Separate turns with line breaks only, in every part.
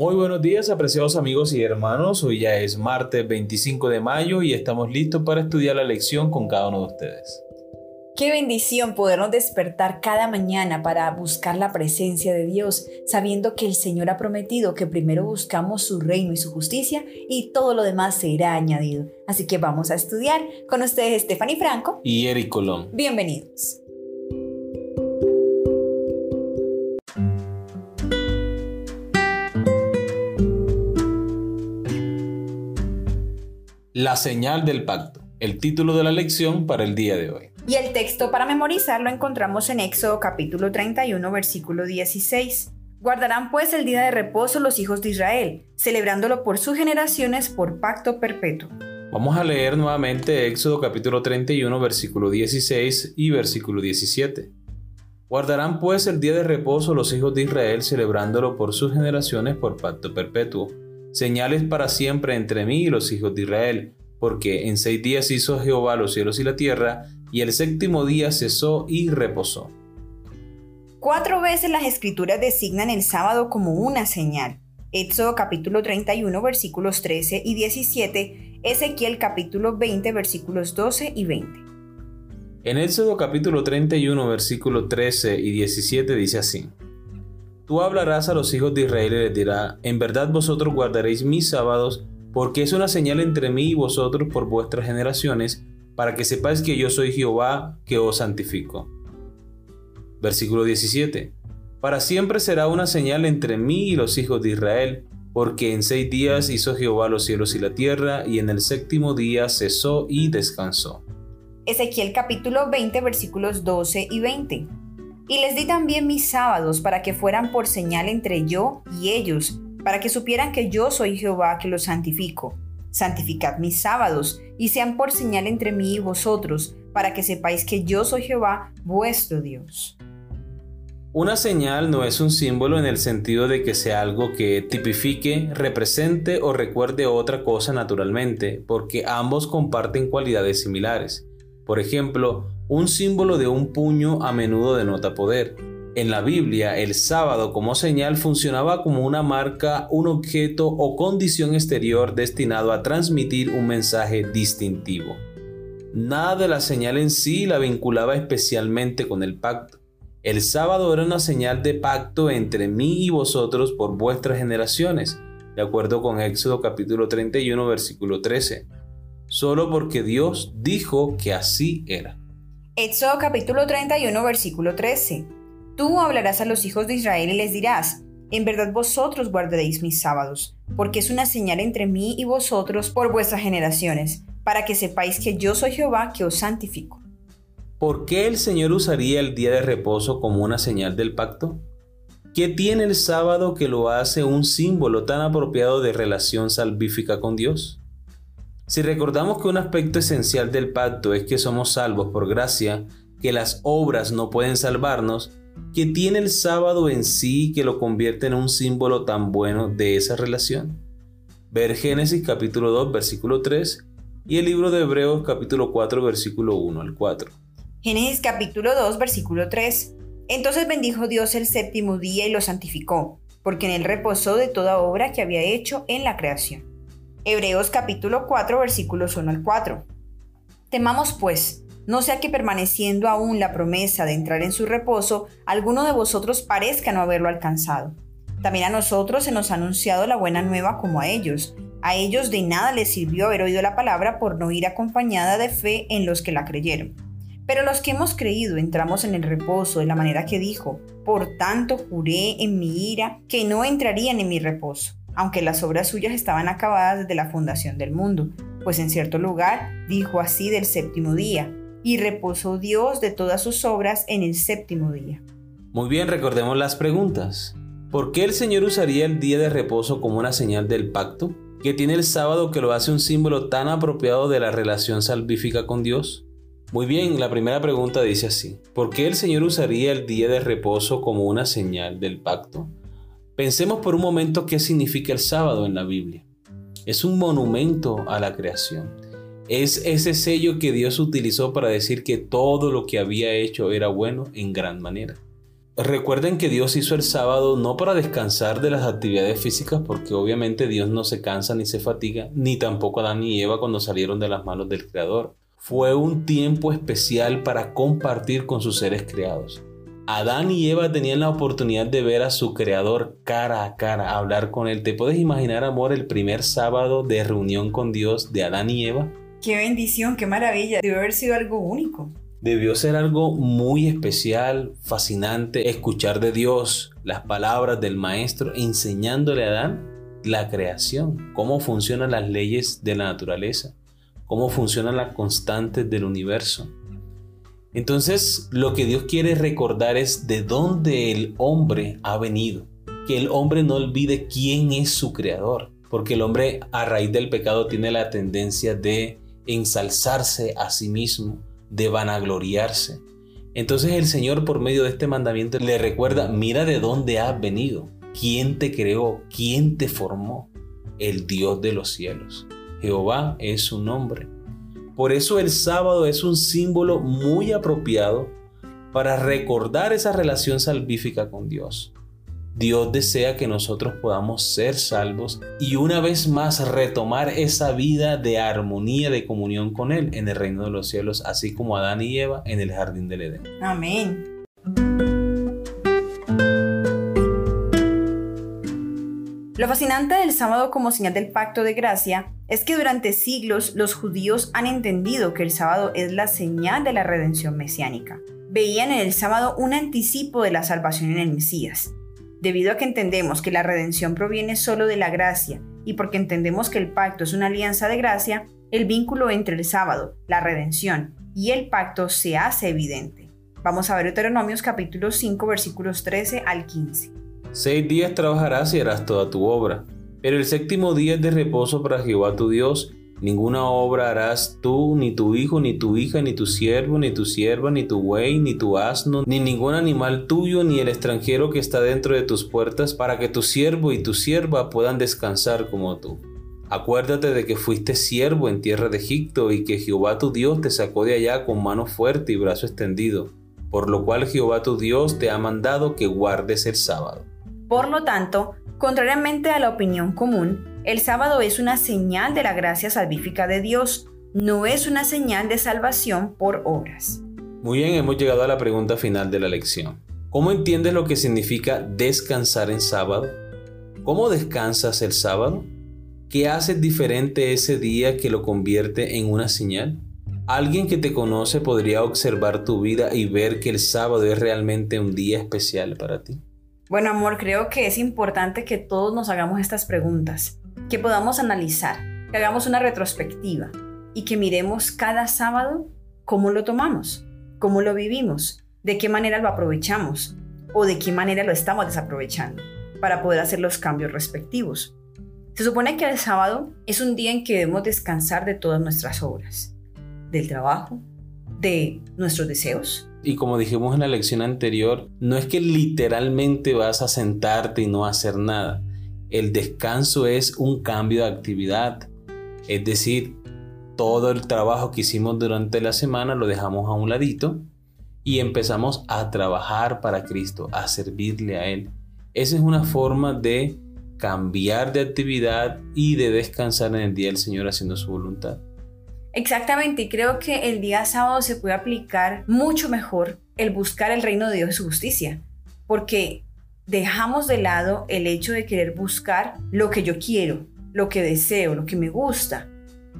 Muy buenos días, apreciados amigos y hermanos. Hoy ya es martes 25 de mayo y estamos listos para estudiar la lección con cada uno de ustedes.
Qué bendición podernos despertar cada mañana para buscar la presencia de Dios, sabiendo que el Señor ha prometido que primero buscamos su reino y su justicia y todo lo demás será añadido. Así que vamos a estudiar con ustedes Stephanie Franco
y Eric Colón.
Bienvenidos.
La señal del pacto, el título de la lección para el día de hoy.
Y el texto para memorizar lo encontramos en Éxodo capítulo 31, versículo 16. Guardarán pues el día de reposo los hijos de Israel, celebrándolo por sus generaciones por pacto perpetuo.
Vamos a leer nuevamente Éxodo capítulo 31, versículo 16 y versículo 17. Guardarán pues el día de reposo los hijos de Israel, celebrándolo por sus generaciones por pacto perpetuo señales para siempre entre mí y los hijos de Israel, porque en seis días hizo Jehová los cielos y la tierra, y el séptimo día cesó y reposó.
Cuatro veces las escrituras designan el sábado como una señal. Éxodo capítulo 31 versículos 13 y 17, Ezequiel capítulo 20 versículos 12 y 20.
En Éxodo capítulo 31 versículos 13 y 17 dice así. Tú hablarás a los hijos de Israel y les dirás, en verdad vosotros guardaréis mis sábados, porque es una señal entre mí y vosotros por vuestras generaciones, para que sepáis que yo soy Jehová que os santifico. Versículo 17. Para siempre será una señal entre mí y los hijos de Israel, porque en seis días hizo Jehová los cielos y la tierra, y en el séptimo día cesó y descansó.
Ezequiel capítulo 20 versículos 12 y 20. Y les di también mis sábados para que fueran por señal entre yo y ellos, para que supieran que yo soy Jehová que los santifico. Santificad mis sábados, y sean por señal entre mí y vosotros, para que sepáis que yo soy Jehová vuestro Dios.
Una señal no es un símbolo en el sentido de que sea algo que tipifique, represente o recuerde otra cosa naturalmente, porque ambos comparten cualidades similares. Por ejemplo, un símbolo de un puño a menudo denota poder. En la Biblia, el sábado como señal funcionaba como una marca, un objeto o condición exterior destinado a transmitir un mensaje distintivo. Nada de la señal en sí la vinculaba especialmente con el pacto. El sábado era una señal de pacto entre mí y vosotros por vuestras generaciones, de acuerdo con Éxodo capítulo 31 versículo 13, solo porque Dios dijo que así era.
Éxodo capítulo 31 versículo 13. Tú hablarás a los hijos de Israel y les dirás, en verdad vosotros guardaréis mis sábados, porque es una señal entre mí y vosotros por vuestras generaciones, para que sepáis que yo soy Jehová que os santifico.
¿Por qué el Señor usaría el día de reposo como una señal del pacto? ¿Qué tiene el sábado que lo hace un símbolo tan apropiado de relación salvífica con Dios? Si recordamos que un aspecto esencial del pacto es que somos salvos por gracia, que las obras no pueden salvarnos, ¿qué tiene el sábado en sí que lo convierte en un símbolo tan bueno de esa relación? Ver Génesis capítulo 2 versículo 3 y el libro de Hebreos capítulo 4 versículo 1 al 4.
Génesis capítulo 2 versículo 3. Entonces bendijo Dios el séptimo día y lo santificó, porque en él reposó de toda obra que había hecho en la creación. Hebreos capítulo 4 versículos 1 al 4. Temamos pues, no sea que permaneciendo aún la promesa de entrar en su reposo, alguno de vosotros parezca no haberlo alcanzado. También a nosotros se nos ha anunciado la buena nueva como a ellos. A ellos de nada les sirvió haber oído la palabra por no ir acompañada de fe en los que la creyeron. Pero los que hemos creído entramos en el reposo de la manera que dijo, por tanto juré en mi ira que no entrarían en mi reposo aunque las obras suyas estaban acabadas desde la fundación del mundo, pues en cierto lugar dijo así del séptimo día, y reposó Dios de todas sus obras en el séptimo día.
Muy bien, recordemos las preguntas. ¿Por qué el Señor usaría el día de reposo como una señal del pacto? ¿Qué tiene el sábado que lo hace un símbolo tan apropiado de la relación salvífica con Dios? Muy bien, la primera pregunta dice así. ¿Por qué el Señor usaría el día de reposo como una señal del pacto? Pensemos por un momento qué significa el sábado en la Biblia. Es un monumento a la creación. Es ese sello que Dios utilizó para decir que todo lo que había hecho era bueno en gran manera. Recuerden que Dios hizo el sábado no para descansar de las actividades físicas, porque obviamente Dios no se cansa ni se fatiga, ni tampoco Adán y Eva cuando salieron de las manos del Creador. Fue un tiempo especial para compartir con sus seres creados. Adán y Eva tenían la oportunidad de ver a su creador cara a cara, hablar con él. ¿Te puedes imaginar, amor, el primer sábado de reunión con Dios de Adán y Eva?
Qué bendición, qué maravilla. Debe haber sido algo único.
Debió ser algo muy especial, fascinante, escuchar de Dios las palabras del Maestro enseñándole a Adán la creación, cómo funcionan las leyes de la naturaleza, cómo funcionan las constantes del universo. Entonces, lo que Dios quiere recordar es de dónde el hombre ha venido, que el hombre no olvide quién es su creador, porque el hombre a raíz del pecado tiene la tendencia de ensalzarse a sí mismo, de vanagloriarse. Entonces el Señor por medio de este mandamiento le recuerda, mira de dónde has venido, quién te creó, quién te formó, el Dios de los cielos. Jehová es su nombre. Por eso el sábado es un símbolo muy apropiado para recordar esa relación salvífica con Dios. Dios desea que nosotros podamos ser salvos y una vez más retomar esa vida de armonía, de comunión con Él en el reino de los cielos, así como Adán y Eva en el jardín del Edén.
Amén. Lo fascinante del sábado como señal del pacto de gracia es que durante siglos los judíos han entendido que el sábado es la señal de la redención mesiánica. Veían en el sábado un anticipo de la salvación en el Mesías. Debido a que entendemos que la redención proviene solo de la gracia y porque entendemos que el pacto es una alianza de gracia, el vínculo entre el sábado, la redención y el pacto se hace evidente. Vamos a ver Deuteronomios capítulo 5 versículos 13 al 15.
Seis días trabajarás y harás toda tu obra, pero el séptimo día es de reposo para Jehová tu Dios Ninguna obra harás tú, ni tu hijo, ni tu hija, ni tu siervo, ni tu sierva, ni tu buey, ni tu asno, ni ningún animal tuyo, ni el extranjero que está dentro de tus puertas, para que tu siervo y tu sierva puedan descansar como tú. Acuérdate de que fuiste siervo en tierra de Egipto y que Jehová tu Dios te sacó de allá con mano fuerte y brazo extendido, por lo cual Jehová tu Dios te ha mandado que guardes el sábado.
Por lo tanto, contrariamente a la opinión común, el sábado es una señal de la gracia salvífica de Dios, no es una señal de salvación por obras.
Muy bien, hemos llegado a la pregunta final de la lección. ¿Cómo entiendes lo que significa descansar en sábado? ¿Cómo descansas el sábado? ¿Qué haces diferente ese día que lo convierte en una señal? Alguien que te conoce podría observar tu vida y ver que el sábado es realmente un día especial para ti.
Bueno, amor, creo que es importante que todos nos hagamos estas preguntas que podamos analizar, que hagamos una retrospectiva y que miremos cada sábado cómo lo tomamos, cómo lo vivimos, de qué manera lo aprovechamos o de qué manera lo estamos desaprovechando para poder hacer los cambios respectivos. Se supone que el sábado es un día en que debemos descansar de todas nuestras obras, del trabajo, de nuestros deseos.
Y como dijimos en la lección anterior, no es que literalmente vas a sentarte y no hacer nada, el descanso es un cambio de actividad, es decir, todo el trabajo que hicimos durante la semana lo dejamos a un ladito y empezamos a trabajar para Cristo, a servirle a Él. Esa es una forma de cambiar de actividad y de descansar en el día del Señor haciendo su voluntad.
Exactamente, y creo que el día sábado se puede aplicar mucho mejor el buscar el reino de Dios y su justicia, porque dejamos de lado el hecho de querer buscar lo que yo quiero, lo que deseo, lo que me gusta,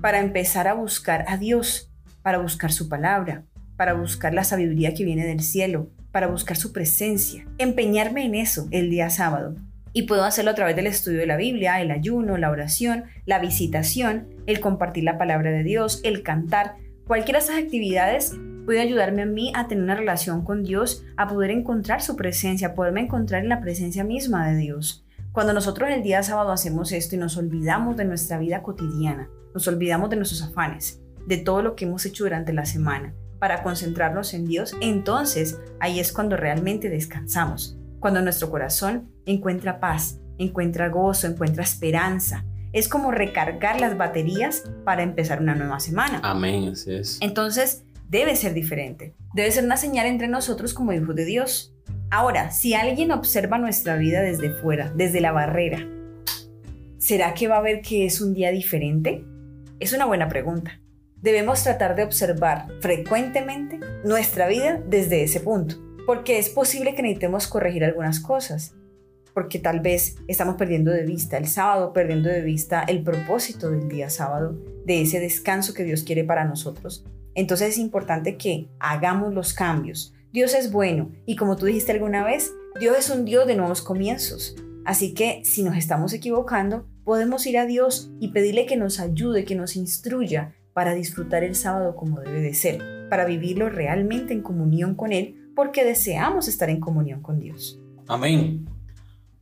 para empezar a buscar a Dios, para buscar su palabra, para buscar la sabiduría que viene del cielo, para buscar su presencia, empeñarme en eso el día sábado. Y puedo hacerlo a través del estudio de la Biblia, el ayuno, la oración, la visitación, el compartir la palabra de Dios, el cantar. Cualquiera de esas actividades puede ayudarme a mí a tener una relación con Dios, a poder encontrar su presencia, a poderme encontrar en la presencia misma de Dios. Cuando nosotros el día sábado hacemos esto y nos olvidamos de nuestra vida cotidiana, nos olvidamos de nuestros afanes, de todo lo que hemos hecho durante la semana, para concentrarnos en Dios, entonces ahí es cuando realmente descansamos, cuando nuestro corazón encuentra paz, encuentra gozo, encuentra esperanza. Es como recargar las baterías para empezar una nueva semana.
Amén, así es.
Entonces, debe ser diferente. Debe ser una señal entre nosotros como hijos de Dios. Ahora, si alguien observa nuestra vida desde fuera, desde la barrera, ¿será que va a ver que es un día diferente? Es una buena pregunta. Debemos tratar de observar frecuentemente nuestra vida desde ese punto, porque es posible que necesitemos corregir algunas cosas, porque tal vez estamos perdiendo de vista el sábado, perdiendo de vista el propósito del día sábado, de ese descanso que Dios quiere para nosotros. Entonces es importante que hagamos los cambios, Dios es bueno y como tú dijiste alguna vez, Dios es un Dios de nuevos comienzos. Así que si nos estamos equivocando, podemos ir a Dios y pedirle que nos ayude, que nos instruya para disfrutar el sábado como debe de ser, para vivirlo realmente en comunión con Él, porque deseamos estar en comunión con Dios.
Amén.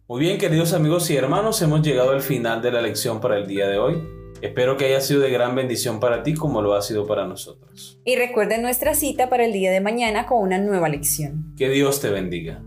Muy bien, queridos amigos y hermanos, hemos llegado al final de la lección para el día de hoy. Espero que haya sido de gran bendición para ti como lo ha sido para nosotros.
Y recuerden nuestra cita para el día de mañana con una nueva lección.
Que Dios te bendiga.